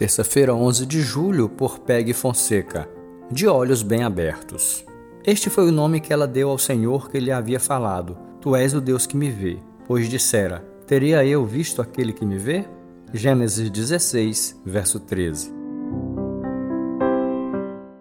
Terça-feira, 11 de julho, por Peg Fonseca, de olhos bem abertos. Este foi o nome que ela deu ao Senhor que lhe havia falado: Tu és o Deus que me vê. Pois dissera: Teria eu visto aquele que me vê? Gênesis 16, verso 13.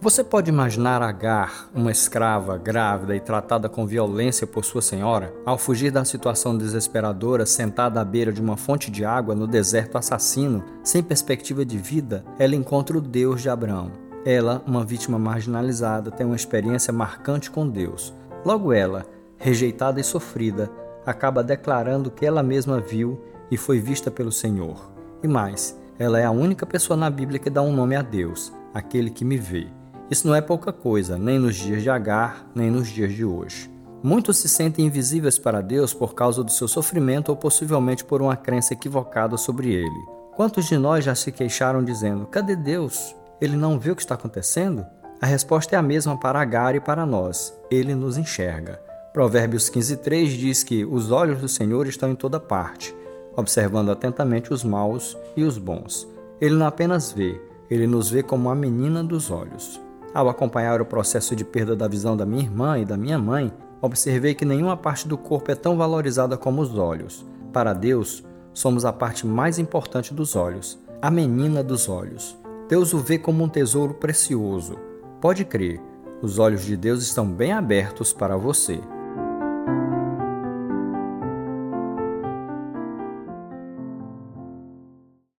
Você pode imaginar Agar, uma escrava grávida e tratada com violência por sua senhora, ao fugir da situação desesperadora, sentada à beira de uma fonte de água no deserto assassino, sem perspectiva de vida, ela encontra o Deus de Abraão. Ela, uma vítima marginalizada, tem uma experiência marcante com Deus. Logo ela, rejeitada e sofrida, acaba declarando que ela mesma viu e foi vista pelo Senhor. E mais, ela é a única pessoa na Bíblia que dá um nome a Deus, aquele que me vê. Isso não é pouca coisa, nem nos dias de Agar, nem nos dias de hoje. Muitos se sentem invisíveis para Deus por causa do seu sofrimento ou possivelmente por uma crença equivocada sobre ele. Quantos de nós já se queixaram dizendo: Cadê Deus? Ele não vê o que está acontecendo? A resposta é a mesma para Agar e para nós: Ele nos enxerga. Provérbios 15,3 diz que os olhos do Senhor estão em toda parte, observando atentamente os maus e os bons. Ele não apenas vê, ele nos vê como a menina dos olhos. Ao acompanhar o processo de perda da visão da minha irmã e da minha mãe, observei que nenhuma parte do corpo é tão valorizada como os olhos. Para Deus, somos a parte mais importante dos olhos, a menina dos olhos. Deus o vê como um tesouro precioso. Pode crer, os olhos de Deus estão bem abertos para você.